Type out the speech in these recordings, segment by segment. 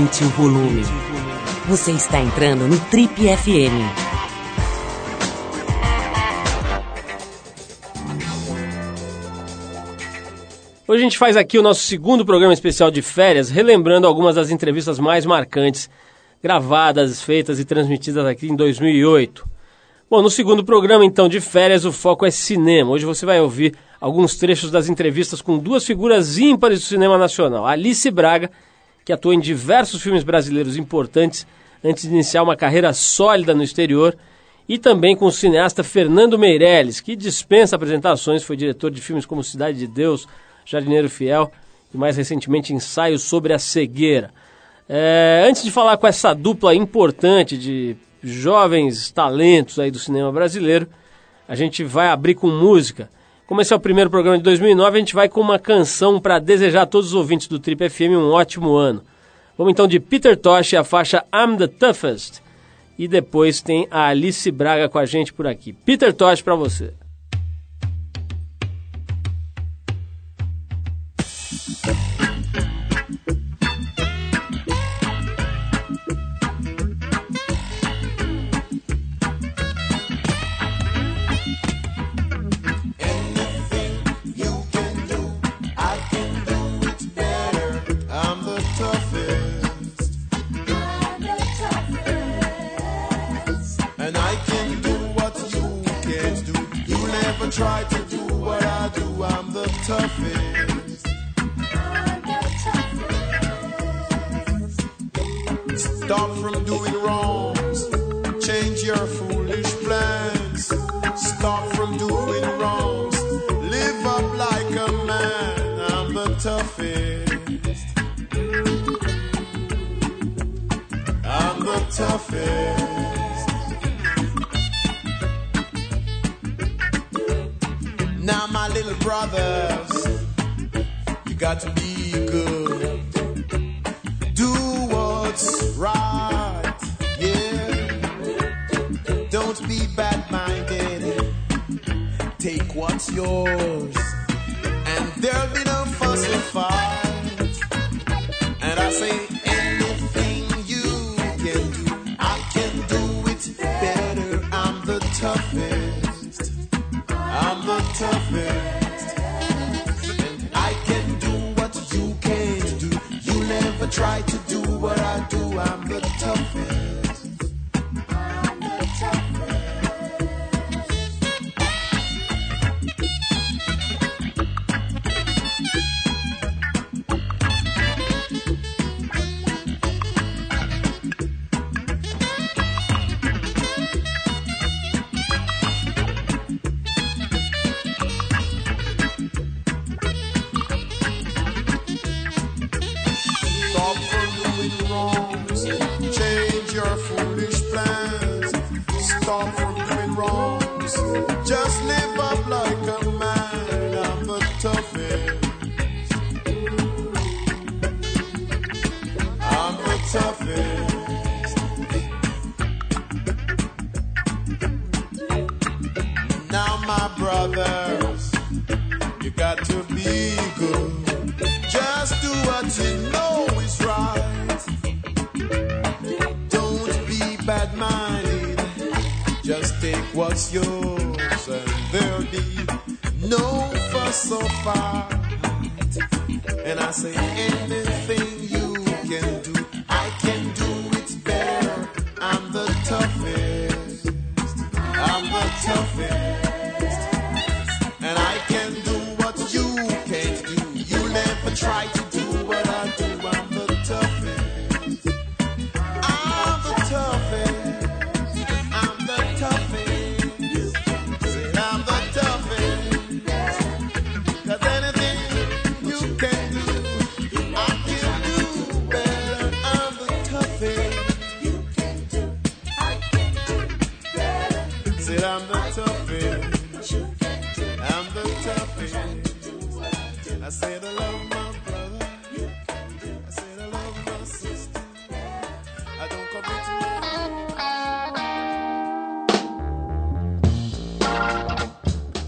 aumente o volume. Você está entrando no Trip FM. Hoje a gente faz aqui o nosso segundo programa especial de férias, relembrando algumas das entrevistas mais marcantes gravadas, feitas e transmitidas aqui em 2008. Bom, no segundo programa então de férias, o foco é cinema. Hoje você vai ouvir alguns trechos das entrevistas com duas figuras ímpares do cinema nacional. Alice Braga, que atuou em diversos filmes brasileiros importantes antes de iniciar uma carreira sólida no exterior, e também com o cineasta Fernando Meirelles, que dispensa apresentações, foi diretor de filmes como Cidade de Deus, Jardineiro Fiel e mais recentemente Ensaios sobre a Cegueira. É, antes de falar com essa dupla importante de jovens talentos aí do cinema brasileiro, a gente vai abrir com música. Como esse é o primeiro programa de 2009, a gente vai com uma canção para desejar a todos os ouvintes do Trip FM um ótimo ano. Vamos então de Peter Tosh e a faixa I'm the Toughest. E depois tem a Alice Braga com a gente por aqui. Peter Tosh para você.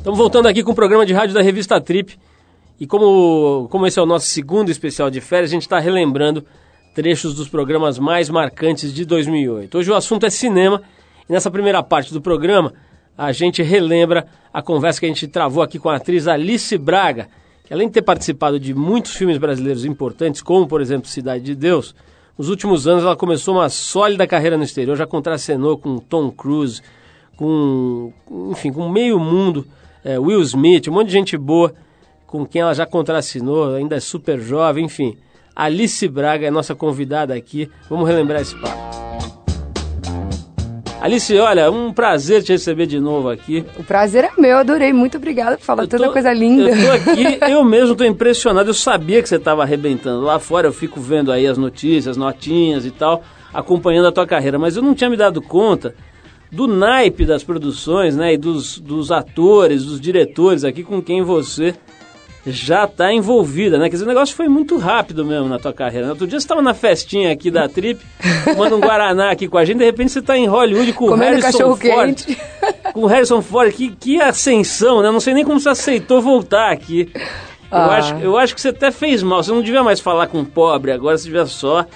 Estamos voltando aqui com o programa de rádio da revista Trip. E como, como esse é o nosso segundo especial de férias, a gente está relembrando trechos dos programas mais marcantes de 2008. Hoje o assunto é cinema e nessa primeira parte do programa a gente relembra a conversa que a gente travou aqui com a atriz Alice Braga, que além de ter participado de muitos filmes brasileiros importantes, como por exemplo Cidade de Deus, nos últimos anos ela começou uma sólida carreira no exterior, já contracenou com Tom Cruise, com, enfim, com meio mundo, é, Will Smith, um monte de gente boa com quem ela já contracenou, ainda é super jovem, enfim. Alice Braga é nossa convidada aqui. Vamos relembrar esse papo. Alice, olha, um prazer te receber de novo aqui. O prazer é meu, adorei. Muito obrigada por falar tô- tanta coisa linda. Eu tô aqui, eu mesmo tô impressionado. Eu sabia que você estava arrebentando. Lá fora eu fico vendo aí as notícias, notinhas e tal, acompanhando a tua carreira. Mas eu não tinha me dado conta do naipe das produções, né? E dos, dos atores, dos diretores aqui com quem você já está envolvida, né? Quer dizer, o negócio foi muito rápido mesmo na tua carreira. né? Outro dia você estava na festinha aqui da Trip, tomando um Guaraná aqui com a gente, de repente você está em Hollywood com o Comendo Harrison cachorro Ford. quente. Com o Harrison Ford, que, que ascensão, né? Não sei nem como você aceitou voltar aqui. Eu, Ah. acho, eu acho que você até fez mal. Você não devia mais falar com o pobre, agora você devia só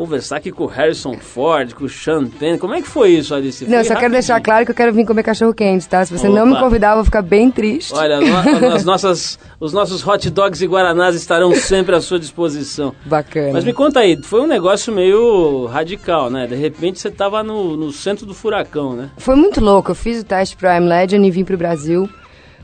conversar aqui com o Harrison Ford, com o Sean Penn. Como é que foi isso, Alice? Não, Foi só quero deixar rapidinho. claro que eu quero vir comer cachorro quente, tá? Se você não me Opa. convidar, eu vou ficar bem triste. Olha, as nossas, os nossos hot dogs e guaranás estarão sempre à sua disposição. Bacana. Mas me conta aí, foi um negócio meio radical, né? De repente você estava no, no centro do furacão, né? Foi muito louco. Eu fiz o teste pro I'm Legend e vim pro Brasil,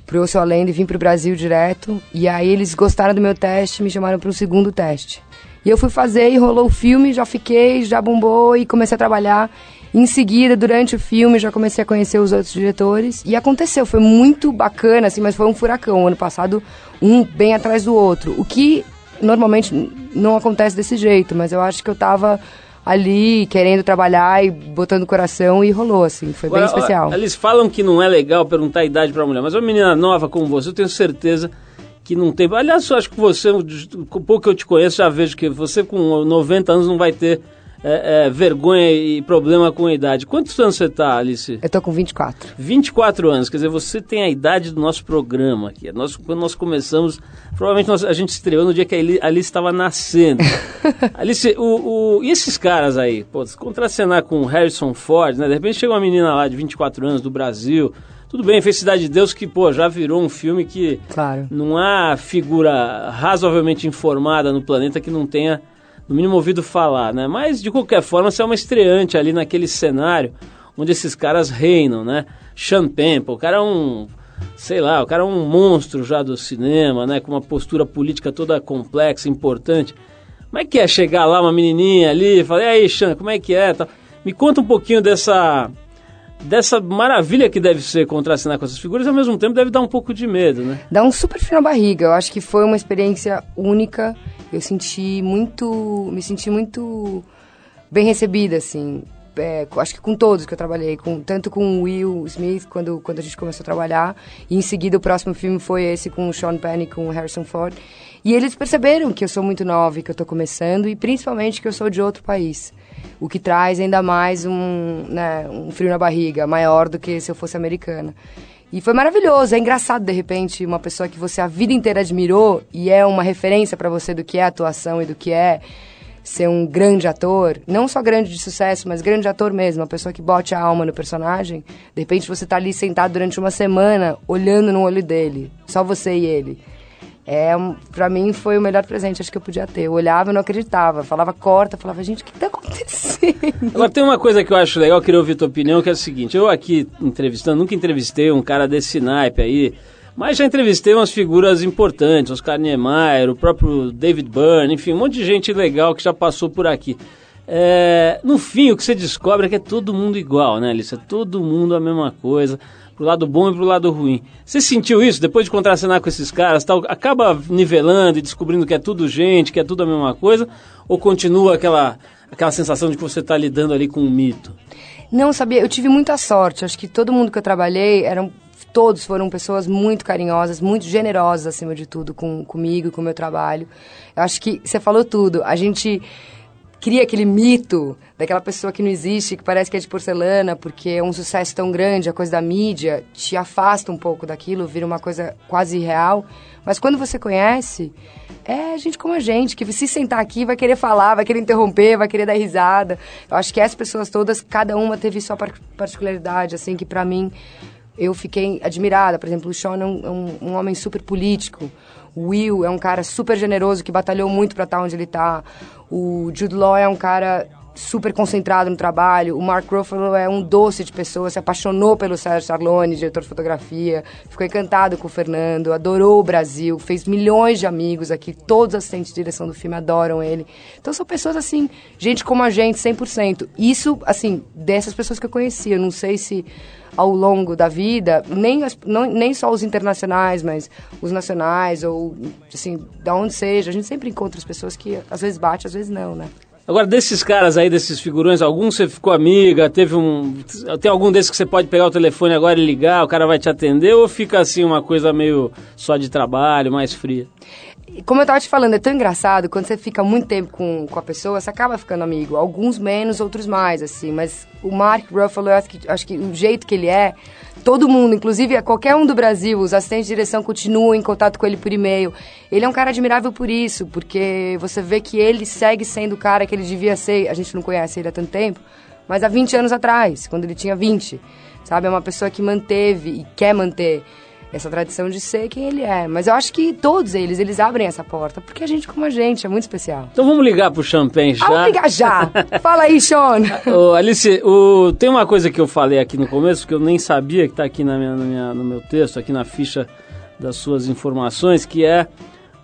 pro Eu Sou a Lenda e vim pro Brasil direto. E aí eles gostaram do meu teste e me chamaram pro segundo teste. E eu fui fazer e rolou o filme, já fiquei, já bombou e comecei a trabalhar. Em seguida, durante o filme, já comecei a conhecer os outros diretores. E aconteceu, foi muito bacana, assim, mas foi um furacão. Ano passado, um bem atrás do outro. O que normalmente não acontece desse jeito, mas eu acho que eu tava ali querendo trabalhar e botando coração e rolou, assim. Foi bem Agora, especial. Eles falam que não é legal perguntar a idade pra mulher, mas uma menina nova como você, eu tenho certeza que não tem. Aliás, eu acho que você, pouco que eu te conheço, já vejo que você com 90 anos não vai ter é, é, vergonha e problema com a idade. Quantos anos você tá, Alice? Eu tô com 24. 24 anos, quer dizer, você tem a idade do nosso programa aqui. Nós, quando nós começamos, provavelmente nós- a gente estreou no dia que a Ali- Alice estava nascendo. Alice, o, o- e esses caras aí, pô, se contracenar com o Harrison Ford, né? De repente chega uma menina lá de 24 anos do Brasil. Tudo bem, fez Cidade de Deus, que, pô, já virou um filme que Claro. não há figura razoavelmente informada no planeta que não tenha, no mínimo, ouvido falar, né? Mas, de qualquer forma, você é uma estreante ali naquele cenário onde esses caras reinam, né? Sean Penn, pô, o cara é um, sei lá, o cara é um monstro já do cinema, né? Com uma postura política toda complexa, importante. Como é que é chegar lá, uma menininha ali, e falar, e aí, Sean, como é que é? Me conta um pouquinho dessa... Dessa maravilha que deve ser contracenar com essas figuras, ao mesmo tempo deve dar um pouco de medo, né? Dá um super frio na barriga. Eu acho que foi uma experiência única. Eu senti muito. Me senti muito bem recebida, assim. É, acho que com todos que eu trabalhei, com, tanto com o Will Smith, quando, quando a gente começou a trabalhar, e em seguida o próximo filme foi esse com o Sean Penn e com o Harrison Ford. E eles perceberam que eu sou muito nova e que eu tô começando, e principalmente que eu sou de outro país. O que traz ainda mais um, né, um frio na barriga, maior do que se eu fosse americana. E foi maravilhoso, é engraçado de repente uma pessoa que você a vida inteira admirou e é uma referência pra você do que é atuação e do que é ser um grande ator, não só grande de sucesso, mas grande ator mesmo, uma pessoa que bote a alma no personagem. De repente você tá ali sentado durante uma semana olhando no olho dele, só você e ele. É, pra mim foi o melhor presente acho que eu podia ter. Eu olhava e não acreditava, falava corta, falava, gente, o que tá acontecendo? Agora tem uma coisa que eu acho legal, eu queria ouvir tua opinião, que é o seguinte, eu aqui entrevistando, nunca entrevistei um cara desse naipe aí, mas já entrevistei umas figuras importantes, Oscar Niemeyer, o próprio David Byrne, enfim, um monte de gente legal que já passou por aqui. É, no fim, o que você descobre é que é todo mundo igual, né, Alice? É todo mundo a mesma coisa, pro lado bom e pro lado ruim. Você sentiu isso depois de contracenar com esses caras? Tal, acaba nivelando e descobrindo que é tudo gente, que é tudo a mesma coisa? Ou continua aquela, aquela sensação de que você está lidando ali com um mito? Não, sabia, eu tive muita sorte. Acho que todo mundo que eu trabalhei eram todos foram pessoas muito carinhosas, muito generosas acima de tudo com comigo, com o meu trabalho. Eu acho que você falou tudo. A gente cria aquele mito daquela pessoa que não existe, que parece que é de porcelana, porque é um sucesso tão grande, a coisa da mídia te afasta um pouco daquilo, vira uma coisa quase real. Mas quando você conhece, é gente como a gente, que se sentar aqui vai querer falar, vai querer interromper, vai querer dar risada. Eu acho que essas pessoas todas, cada uma teve sua particularidade, assim, que para mim eu fiquei admirada. Por exemplo, o Sean é um, é um, um homem super político. O Will é um cara super generoso que batalhou muito para estar onde ele está. O Jude Law é um cara super concentrado no trabalho. O Mark Ruffalo é um doce de pessoa, se apaixonou pelo Sérgio Sarlone, diretor de fotografia, ficou encantado com o Fernando, adorou o Brasil, fez milhões de amigos aqui, todos os assistentes de direção do filme adoram ele. Então são pessoas assim, gente como a gente, 100%. Isso, assim, dessas pessoas que eu conheci, eu não sei se ao longo da vida, nem, as, não, nem só os internacionais, mas os nacionais, ou assim, da onde seja, a gente sempre encontra as pessoas que às vezes bate, às vezes não, né? Agora, desses caras aí, desses figurões, algum você ficou amiga, teve um. Tem algum desses que você pode pegar o telefone agora e ligar, o cara vai te atender, ou fica assim uma coisa meio só de trabalho, mais fria? Como eu tava te falando, é tão engraçado, quando você fica muito tempo com, com a pessoa, você acaba ficando amigo. Alguns menos, outros mais, assim. Mas o Mark Ruffalo, eu acho que, acho que o jeito que ele é, todo mundo, inclusive qualquer um do Brasil, os assistentes de direção continuam em contato com ele por e-mail. Ele é um cara admirável por isso, porque você vê que ele segue sendo o cara que ele devia ser. A gente não conhece ele há tanto tempo, mas há 20 anos atrás, quando ele tinha 20. Sabe? É uma pessoa que manteve e quer manter essa tradição de ser quem ele é. Mas eu acho que todos eles, eles abrem essa porta, porque a gente como a gente, é muito especial. Então vamos ligar pro Champagne já? Ah, vamos ligar já! Fala aí, Sean! Ô, Alice, o, tem uma coisa que eu falei aqui no começo, que eu nem sabia, que está aqui na minha, na minha, no meu texto, aqui na ficha das suas informações, que é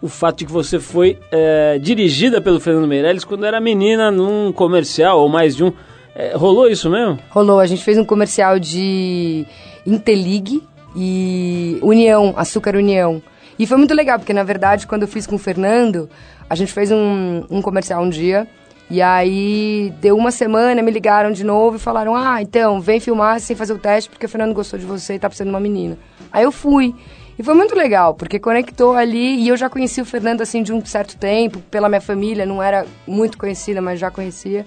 o fato de que você foi é, dirigida pelo Fernando Meirelles quando era menina num comercial, ou mais de um. É, rolou isso mesmo? Rolou, a gente fez um comercial de Intelig, e União, Açúcar União. E foi muito legal, porque na verdade, quando eu fiz com o Fernando, a gente fez um, um comercial um dia. E aí, deu uma semana, me ligaram de novo e falaram: Ah, então, vem filmar sem fazer o teste, porque o Fernando gostou de você e tá precisando de uma menina. Aí eu fui. E foi muito legal, porque conectou ali e eu já conheci o Fernando assim de um certo tempo, pela minha família, não era muito conhecida, mas já conhecia.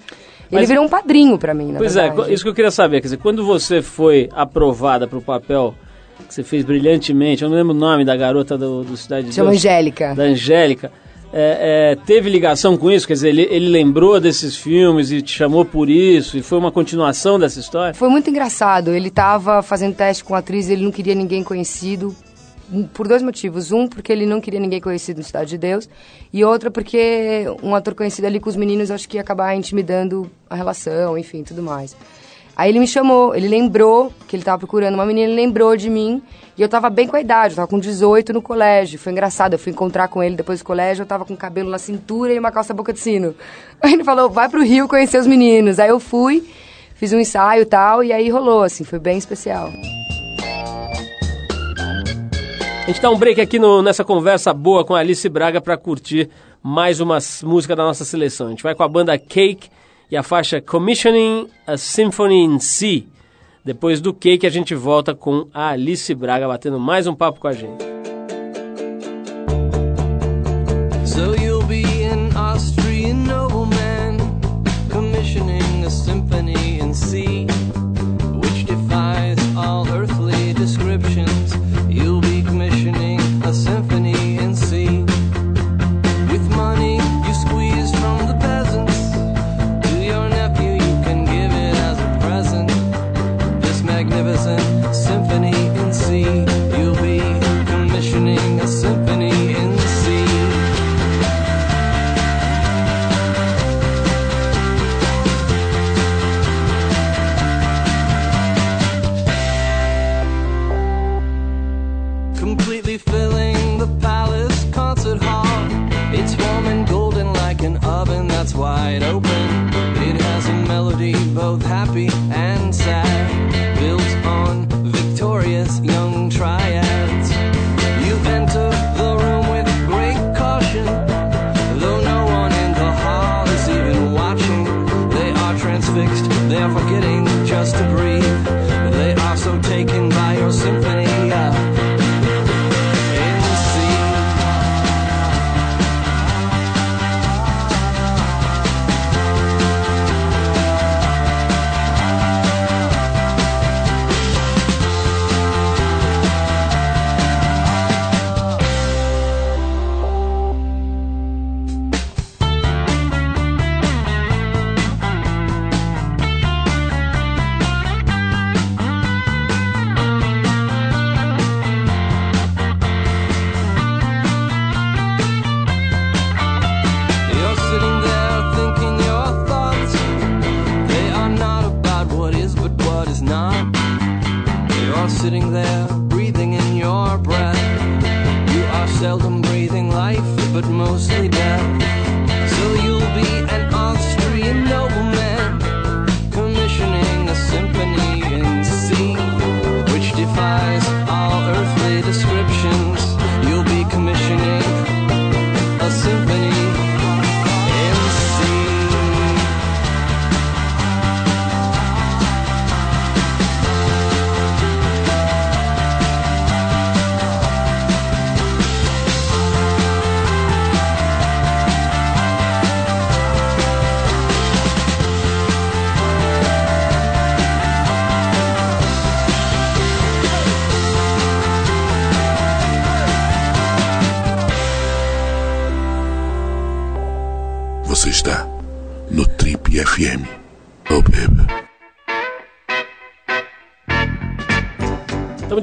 Ele mas, virou um padrinho para mim, na pois é, verdade. Pois é, isso que eu queria saber, quer dizer, quando você foi aprovada para o papel que você fez brilhantemente. Eu não lembro o nome da garota do, do Cidade de Chama Deus. Angélica. Da Angélica. É, é, teve ligação com isso? Quer dizer, ele, ele lembrou desses filmes e te chamou por isso? E foi uma continuação dessa história? Foi muito engraçado. Ele estava fazendo teste com a atriz, ele não queria ninguém conhecido por dois motivos. Um, porque ele não queria ninguém conhecido no Cidade de Deus. E outra, porque um ator conhecido ali com os meninos, acho que ia acabar intimidando a relação, enfim, tudo mais. Aí ele me chamou, ele lembrou que ele tava procurando uma menina, ele lembrou de mim. E eu tava bem com a idade, eu tava com 18 no colégio. Foi engraçado, eu fui encontrar com ele depois do colégio, eu tava com cabelo na cintura e uma calça boca de sino. Aí ele falou, vai pro Rio conhecer os meninos. Aí eu fui, fiz um ensaio e tal, e aí rolou, assim, foi bem especial. A gente dá um break aqui no, nessa conversa boa com a Alice Braga para curtir mais uma música da nossa seleção. A gente vai com a banda Cake e a faixa Commissioning a Symphony in C. Depois do que a gente volta com a Alice Braga batendo mais um papo com a gente.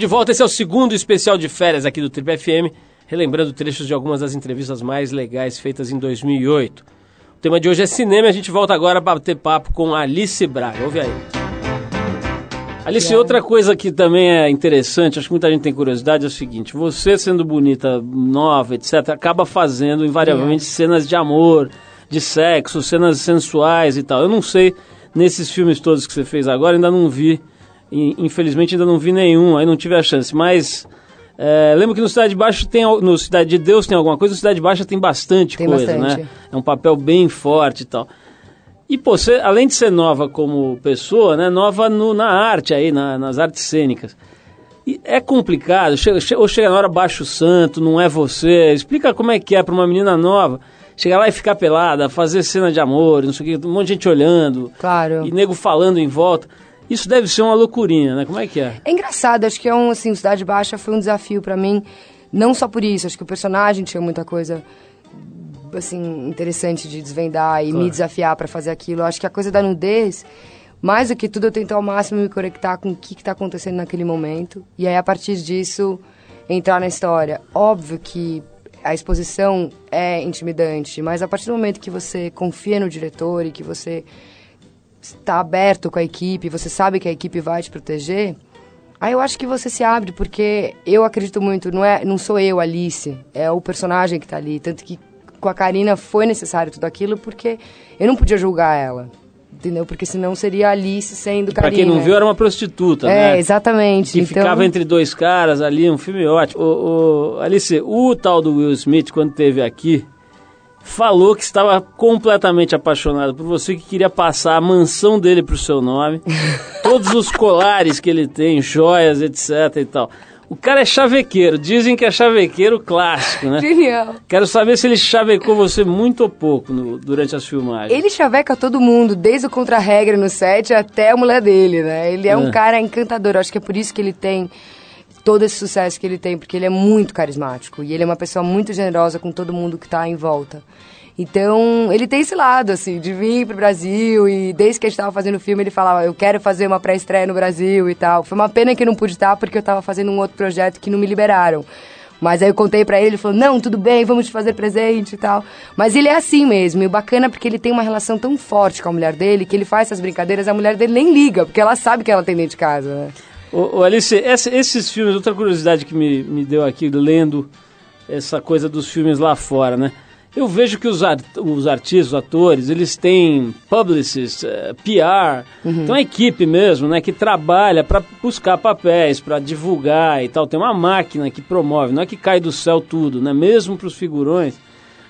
De volta, esse é o segundo especial de férias aqui do Trip FM, relembrando trechos de algumas das entrevistas mais legais feitas em 2008. O tema de hoje é cinema e a gente volta agora para bater papo com Alice Braga. Ouve aí. Alice, outra coisa que também é interessante, acho que muita gente tem curiosidade, é o seguinte: você sendo bonita, nova, etc., acaba fazendo invariavelmente cenas de amor, de sexo, cenas sensuais e tal. Eu não sei, nesses filmes todos que você fez agora, ainda não vi, infelizmente ainda não vi nenhum, aí não tive a chance, mas. É, lembro que no Cidade de Baixo tem, no Cidade de Deus tem alguma coisa, no Cidade de Baixa tem bastante Tem coisa, bastante. né? É um papel bem forte e tal. E, pô, você, além de ser nova como pessoa, né, nova no- na arte aí, na- nas artes cênicas. E é complicado, chega, che- ou chega na hora baixo santo, não é você. Explica como é que é pra uma menina nova chegar lá e ficar pelada, fazer cena de amor, não sei o que, um monte de gente olhando. Claro. E nego falando em volta. Isso deve ser uma loucurinha, né? Como é que é? É engraçado, acho que é um, assim, Cidade Baixa foi um desafio pra mim, não só por isso, acho que o personagem tinha muita coisa, assim, interessante de desvendar e Claro. me desafiar pra fazer aquilo. Acho que a coisa da nudez, mais do que tudo, eu tento ao máximo me conectar com o que, que tá acontecendo naquele momento, e aí a partir disso entrar na história. Óbvio que a exposição é intimidante, mas a partir do momento que você confia no diretor e que você está aberto com a equipe, você sabe que a equipe vai te proteger, aí eu acho que você se abre, porque eu acredito muito, não, é, não sou eu, Alice, é o personagem que está ali. Tanto que com a Karina foi necessário tudo aquilo, porque eu não podia julgar ela, entendeu? Porque senão seria Alice sendo Pra Karina. quem não viu, era uma prostituta, É, né? exatamente. Que então, ficava entre dois caras ali, um filme ótimo. O, o- Alice, o tal do Will Smith, quando teve aqui, falou que estava completamente apaixonado por você, que queria passar a mansão dele pro seu nome, todos os colares que ele tem, joias, etc e tal. O cara é chavequeiro, dizem que é chavequeiro clássico, né? Genial. Quero saber se ele chavecou você muito ou pouco no- durante as filmagens. Ele chaveca todo mundo, desde o contra-regra no set até a mulher dele, né? Ele é, É. um cara encantador. Acho que é por isso que ele tem todo esse sucesso que ele tem, porque ele é muito carismático. E ele é uma pessoa muito generosa com todo mundo que tá em volta. Então, ele tem esse lado, assim, de vir pro Brasil e desde que a gente tava fazendo o filme, ele falava, eu quero fazer uma pré-estreia no Brasil e tal. Foi uma pena que não pude estar, porque eu tava fazendo um outro projeto que não me liberaram. Mas aí eu contei pra ele, ele falou, não, tudo bem, vamos te fazer presente e tal. Mas ele é assim mesmo, e o bacana é porque ele tem uma relação tão forte com a mulher dele, que ele faz essas brincadeiras, a mulher dele nem liga, porque ela sabe que ela tem dentro de casa, né? Ô, ô, Alice, essa- esses filmes, outra curiosidade que me, me deu aqui lendo essa coisa dos filmes lá fora, né? Eu vejo que os, ar- os artistas, os atores, eles têm publicists, eh, PR, tem uma equipe mesmo, né, que trabalha para buscar papéis, para divulgar e tal. Tem uma máquina que promove, não é que cai do céu tudo, né? Mesmo para os figurões,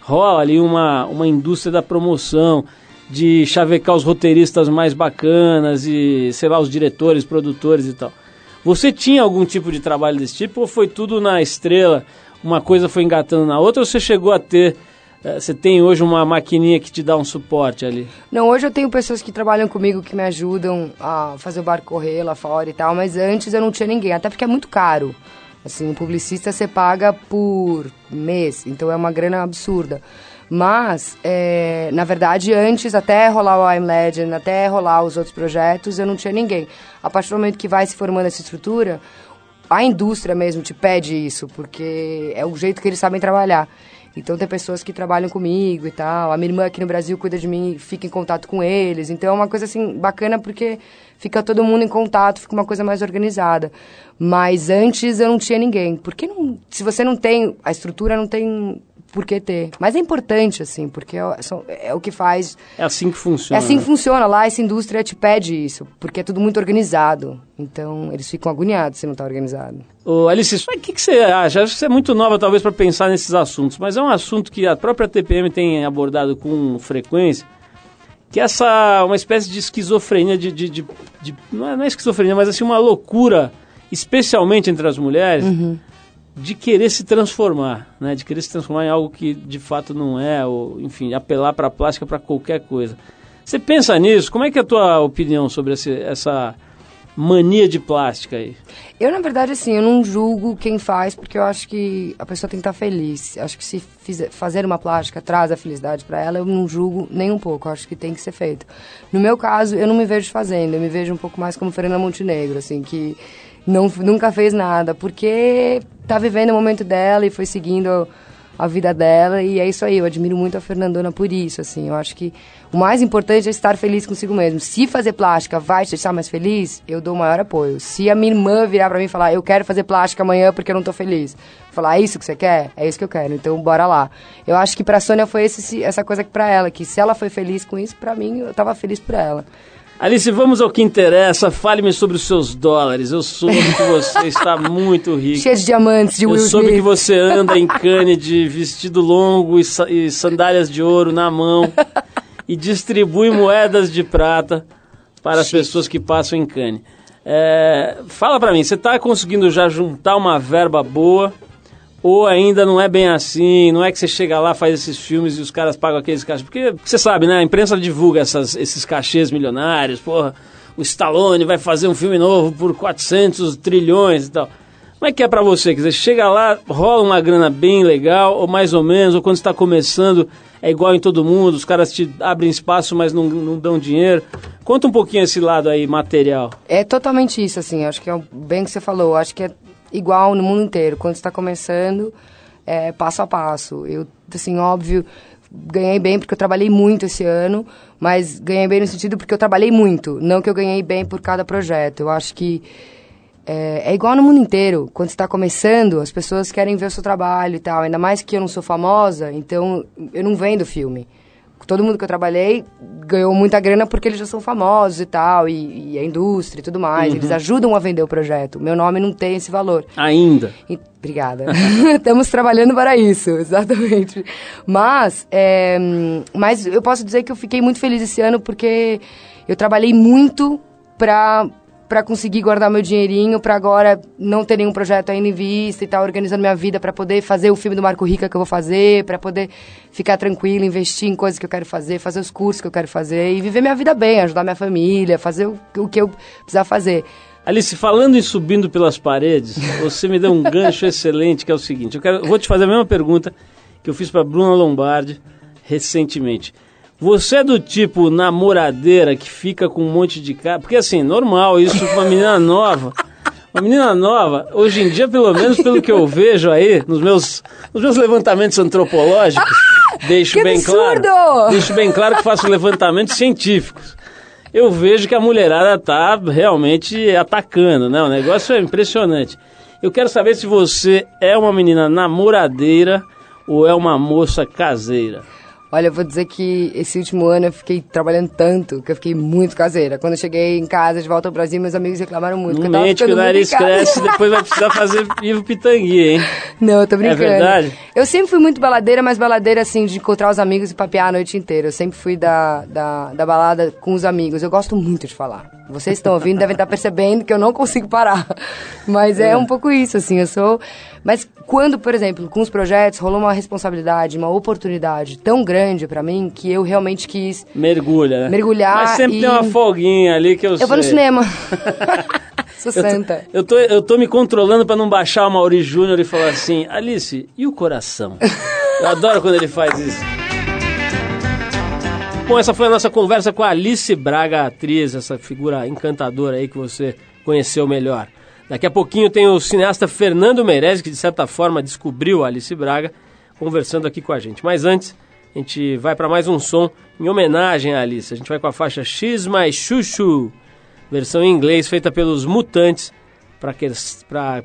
rola ali uma, uma indústria da promoção, de chavecar os roteiristas mais bacanas e, sei lá, os diretores, produtores e tal. Você tinha algum tipo de trabalho desse tipo ou foi tudo na estrela? Uma coisa foi engatando na outra ou você chegou a ter. eh, Você tem hoje uma maquininha que te dá um suporte ali? Não, hoje eu tenho pessoas que trabalham comigo que me ajudam a fazer o barco correr lá fora e tal, mas antes eu não tinha ninguém, até porque é muito caro. Assim, um publicista você paga por mês, então é uma grana absurda. Mas, é, na verdade, antes, até rolar o I'm Legend, até rolar os outros projetos, eu não tinha ninguém. A partir do momento que vai se formando essa estrutura, a indústria mesmo te pede isso, porque é o jeito que eles sabem trabalhar. Então tem pessoas que trabalham comigo e tal. A minha irmã aqui no Brasil cuida de mim, fica em contato com eles. Então é uma coisa assim bacana porque fica todo mundo em contato, fica uma coisa mais organizada. Mas antes eu não tinha ninguém. Porque não, se você não tem a estrutura, não tem por que ter. Mas é importante assim, porque é, são- é o que faz É assim que funciona. é assim que né? funciona lá, essa indústria te pede isso, porque é tudo muito organizado. Então, eles ficam agoniados se não tá organizado. Ô, Alice, o que, que você acha? Acho que você é muito nova, talvez, para pensar nesses assuntos, mas é um assunto que a própria TPM tem abordado com frequência, que é essa, uma espécie de esquizofrenia, de, de, de- de- não, é, não é esquizofrenia, mas assim, uma loucura, especialmente entre as mulheres, de querer se transformar, né? De querer se transformar em algo que de fato não é, ou, enfim, apelar para a plástica para qualquer coisa. Você pensa nisso? Como é que é a tua opinião sobre esse- essa mania de plástica aí? Eu, na verdade, assim, eu não julgo quem faz, porque eu acho que a pessoa tem que estar feliz. Acho que se fizer, fazer uma plástica traz a felicidade para ela, eu não julgo nem um pouco. Acho que tem que ser feito. No meu caso, eu não me vejo fazendo. Eu me vejo um pouco mais como Fernanda Montenegro, assim, que não, nunca fez nada, porque tá vivendo o momento dela e foi seguindo a vida dela e é isso aí, eu admiro muito a Fernandona por isso, assim, eu acho que o mais importante é estar feliz consigo mesmo. Se fazer plástica vai te deixar mais feliz, eu dou o maior apoio. Se a minha irmã virar pra mim e falar, eu quero fazer plástica amanhã porque eu não tô feliz, falar, é isso que você quer? É isso que eu quero, então bora lá. Eu acho que pra Sônia foi esse, essa coisa que pra ela, que se ela foi feliz com isso, pra mim, eu tava feliz por ela. Alice, vamos ao que interessa. Fale-me sobre os seus dólares. Eu soube que você está muito rico. Cheia de diamantes, de Eu Will soube Smith. que você anda em cane de vestido longo e, sa- e sandálias de ouro na mão e distribui moedas de prata para as pessoas que passam em cane. É, fala pra mim, você está conseguindo já juntar uma verba boa ou ainda não é bem assim? Não é que você chega lá, faz esses filmes e os caras pagam aqueles cachês? Porque você sabe, né? A imprensa divulga essas- esses cachês milionários. Porra, o Stallone vai fazer um filme novo por 400 trilhões e tal. Como é que é pra você? Quer dizer, chega lá, rola uma grana bem legal, ou mais ou menos, ou quando está começando, é igual em todo mundo, os caras te abrem espaço, mas não, não dão dinheiro. Conta um pouquinho esse lado aí, material. É totalmente isso, assim, acho que é o bem que você falou, acho que é igual no mundo inteiro, quando está começando, é passo a passo. Eu, assim, óbvio, ganhei bem porque eu trabalhei muito esse ano, mas ganhei bem no sentido porque eu trabalhei muito, não que eu ganhei bem por cada projeto. Eu acho que é, é igual no mundo inteiro. Quando está começando, as pessoas querem ver o seu trabalho e tal. Ainda mais que eu não sou famosa, então eu não vendo filme. Todo mundo que eu trabalhei ganhou muita grana porque eles já são famosos e tal, e, e a indústria e tudo mais. Eles ajudam a vender o projeto. Meu nome não tem esse valor. Ainda. E- Obrigada. Estamos trabalhando para isso, exatamente. Mas, é, mas eu posso dizer que eu fiquei muito feliz esse ano porque eu trabalhei muito para para conseguir guardar meu dinheirinho, para agora não ter nenhum projeto ainda em vista e estar organizando minha vida para poder fazer o filme do Marco Rica que eu vou fazer, para poder ficar tranquilo, investir em coisas que eu quero fazer, fazer os cursos que eu quero fazer e viver minha vida bem, ajudar minha família, fazer o, que eu precisar fazer. Alice, falando em subindo pelas paredes, você me deu um gancho excelente, que é o seguinte. Eu, quero, vou te fazer a mesma pergunta que eu fiz para Bruna Lombardi recentemente. Você é do tipo namoradeira que fica com um monte de cara... Porque assim, normal isso pra uma menina nova. Uma menina nova, hoje em dia, pelo menos pelo que eu vejo aí, nos meus, nos meus levantamentos antropológicos, deixo que bem absurdo! claro. Deixo bem claro que faço levantamentos científicos eu vejo que a mulherada tá realmente atacando, né? O negócio é impressionante. Eu quero saber se você é uma menina namoradeira ou é uma moça caseira. Olha, eu vou dizer que esse último ano eu fiquei trabalhando tanto que eu fiquei muito caseira. Quando eu cheguei em casa de volta ao Brasil, meus amigos reclamaram muito. Não eu tava mente que o nariz cresce depois vai precisar fazer Ivo Pitangui, hein? Não, eu tô brincando. verdade? Eu sempre fui muito baladeira, mas baladeira assim, de encontrar os amigos e papear a noite inteira. Eu sempre fui da, da, da balada com os amigos. Eu gosto muito de falar. Vocês estão ouvindo, devem estar percebendo que eu não consigo parar. Mas é, um pouco isso, assim, eu sou. Mas quando, por exemplo, com os projetos, rolou uma responsabilidade, uma oportunidade tão grande pra mim que eu realmente quis Mergulha, né? Mergulhar Mas sempre e- tem uma folguinha ali que eu, Eu vou no sei. cinema. Sou Eu tô- santa. Eu tô, eu tô me controlando pra não baixar o Mauri Júnior e falar assim, Alice, e o coração? Eu adoro quando ele faz isso. Bom, essa foi a nossa conversa com a Alice Braga, atriz, essa figura encantadora aí que você conheceu melhor. Daqui a pouquinho tem o cineasta Fernando Meirelles, que de certa forma descobriu a Alice Braga, conversando aqui com a gente. Mas antes, a gente vai para mais um som em homenagem à Alice. A gente vai com a faixa X My Chuchu, versão em inglês feita pelos Mutantes para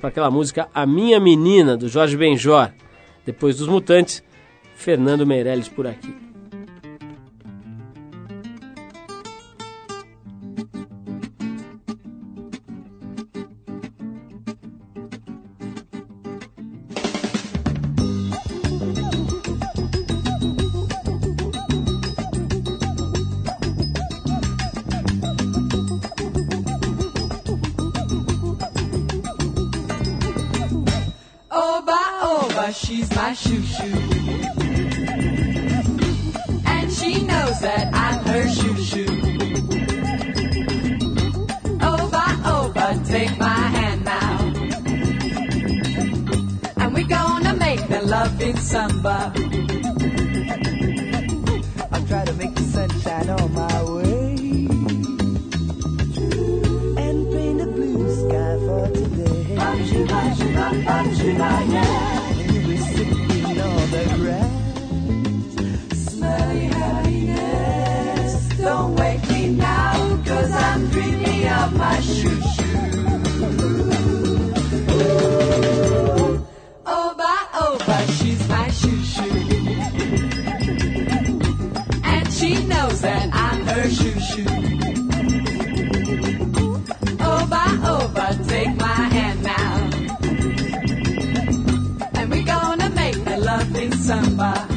aquela música A Minha Menina, do Jorge Benjor. Depois dos Mutantes, Fernando Meirelles por aqui. Samba.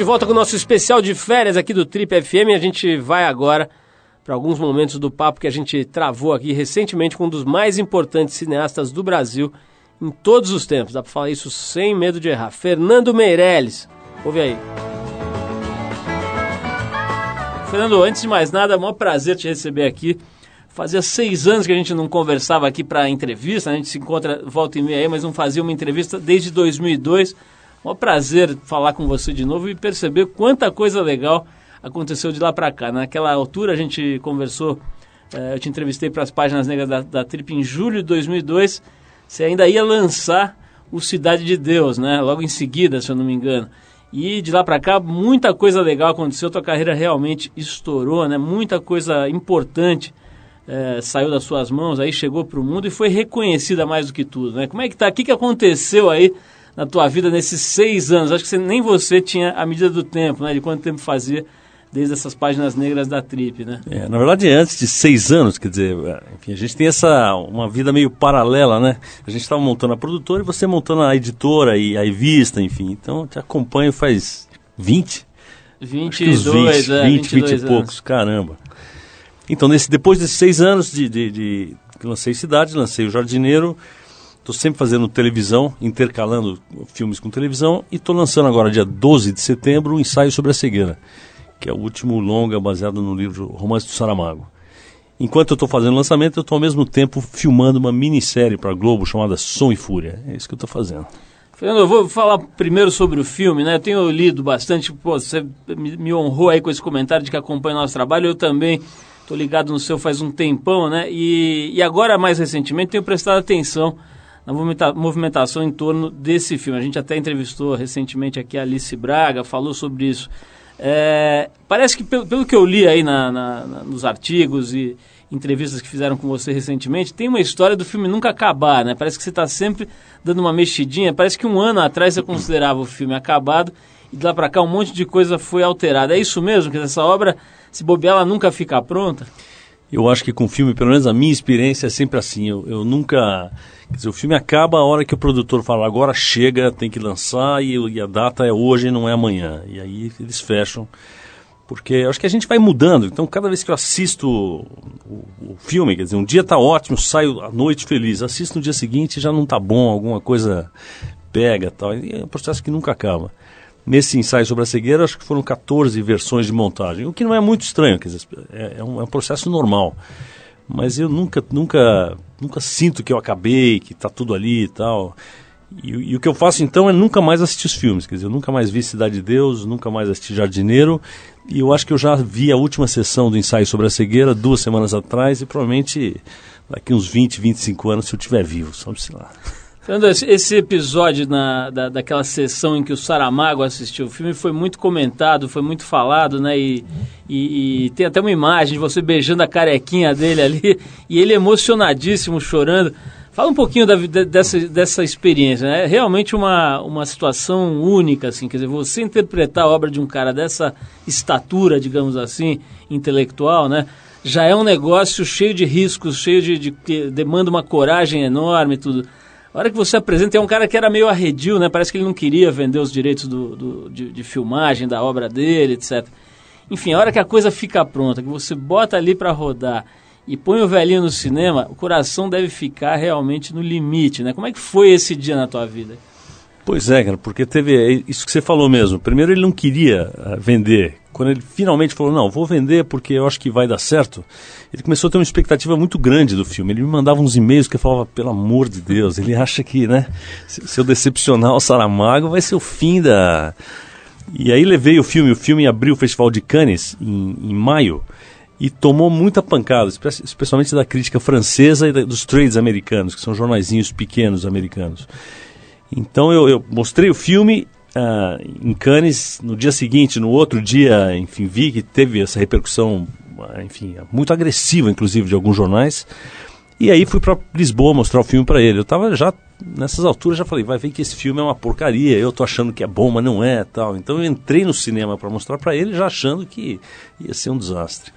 De volta com o nosso especial de férias aqui do Trip FM. A gente vai agora para alguns momentos do papo que a gente travou aqui recentemente com um dos mais importantes cineastas do Brasil em todos os tempos. Dá para falar isso sem medo de errar. Fernando Meirelles. Ouve aí. Fernando, antes de mais nada, é um prazer te receber aqui. Fazia seis anos que a gente não conversava aqui para entrevista, a gente se encontra volta e meia aí, mas não fazia uma entrevista desde 2002. Um prazer falar com você de novo e perceber quanta coisa legal aconteceu de lá para cá. Naquela altura a gente conversou, eh, eu te entrevistei para as páginas negras da, da Trip em julho de 2002. Você ainda ia lançar o Cidade de Deus, né? Logo em seguida, se eu não me engano. E de lá para cá muita coisa legal aconteceu. Tua carreira realmente estourou, né? Muita coisa importante eh, saiu das suas mãos, aí chegou para o mundo e foi reconhecida mais do que tudo, né? Como é que tá? O que, que aconteceu aí? Na tua vida nesses seis anos? Acho que você, nem você tinha a medida do tempo, né? De quanto tempo fazia desde essas páginas negras da Trip, né? É, na verdade, antes de seis anos, quer dizer, enfim, a gente tem essa uma vida meio paralela, né? A gente estava montando a produtora e você montando a editora e a revista, enfim. Então, te acompanho faz 20? 22, 20, é, 20, 20 e anos. poucos, caramba. Então, nesse, depois desses seis anos de, de, de que lancei Cidade, lancei o Jardineiro, estou sempre fazendo televisão, intercalando filmes com televisão, e estou lançando agora, dia 12 de setembro, um ensaio sobre a cegueira, que é o último longa baseado no livro Romance do Saramago. Enquanto eu estou fazendo o lançamento, eu estou ao mesmo tempo filmando uma minissérie para a Globo chamada Som e Fúria. É isso que eu estou fazendo. Fernando, eu vou falar primeiro sobre o filme, né? Eu tenho lido bastante, pô, você me, honrou aí com esse comentário de que acompanha o nosso trabalho, eu também estou ligado no seu faz um tempão, né? E, e agora, mais recentemente, tenho prestado atenção na movimenta- movimentação em torno desse filme. A gente até entrevistou recentemente aqui a Alice Braga, falou sobre isso. É, parece que, pelo, pelo que eu li aí na- na- na- nos artigos e entrevistas que fizeram com você recentemente, tem uma história do filme nunca acabar, né? Parece que você está sempre dando uma mexidinha. Parece que um ano atrás você considerava o filme acabado e de lá para cá um monte de coisa foi alterada. É isso mesmo? Que essa obra, se bobear, ela nunca fica pronta? Eu acho que com filme, pelo menos a minha experiência é sempre assim. Eu, eu nunca. Quer dizer, o filme acaba a hora que o produtor fala, agora chega, tem que lançar e, e a data é hoje, não é amanhã. E aí eles fecham. Porque eu acho que a gente vai mudando. Então, cada vez que eu assisto o, o- filme, quer dizer, um dia tá ótimo, saio à noite feliz. Assisto no dia seguinte já não tá bom, alguma coisa pega tal. E é um processo que nunca acaba. Nesse ensaio sobre a cegueira, acho que foram 14 versões de montagem, o que não é muito estranho, quer dizer, é, é um, é um processo normal. Mas eu nunca, nunca, nunca sinto que eu acabei, que está tudo ali e tal. E, e o que eu faço então é nunca mais assistir os filmes, quer dizer, eu nunca mais vi Cidade de Deus, nunca mais assisti Jardineiro, e eu acho que eu já vi a última sessão do ensaio sobre a cegueira duas semanas atrás, e provavelmente daqui uns 20, 25 anos, se eu estiver vivo, sabe-se lá. Fernando, esse, episódio na, da, daquela sessão em que o Saramago assistiu o filme foi muito comentado, foi muito falado, né? E, e, e tem até uma imagem de você beijando a carequinha dele ali e ele emocionadíssimo, chorando. Fala um pouquinho da, dessa, dessa experiência, né? É realmente uma, uma situação única, assim, quer dizer, você interpretar a obra de um cara dessa estatura, digamos assim, intelectual, né? Já é um negócio cheio de riscos, cheio de, de demanda uma coragem enorme e tudo. A hora que você apresenta, é um cara que era meio arredio, né? Parece que ele não queria vender os direitos do, do- de, de filmagem da obra dele, etc. Enfim, a hora que a coisa fica pronta, que você bota ali para rodar e põe o velhinho no cinema, o coração deve ficar realmente no limite, né? Como é que foi esse dia na tua vida? Pois é, cara, porque teve é isso que você falou mesmo. Primeiro ele não queria ah, vender. Quando ele finalmente falou, não, vou vender porque eu acho que vai dar certo, ele começou a ter uma expectativa muito grande do filme. Ele me mandava uns e-mails que eu falava, pelo amor de Deus, ele acha que, né, se, eu decepcionar o Saramago vai ser o fim da... E aí levei o filme, o filme abriu o Festival de Cannes em, em maio e tomou muita pancada, espe- especialmente da crítica francesa e da- dos trades americanos, que são jornaizinhos pequenos americanos. Então eu, eu mostrei o filme ah, em Cannes, no dia seguinte, no outro dia, enfim, vi que teve essa repercussão, ah, enfim, muito agressiva, inclusive, de alguns jornais. E aí fui para Lisboa mostrar o filme para ele. Eu estava já, nessas alturas, já falei, vai ver que esse filme é uma porcaria, eu tô achando que é bom, mas não é, tal. Então eu entrei no cinema para mostrar para ele, já achando que ia ser um desastre.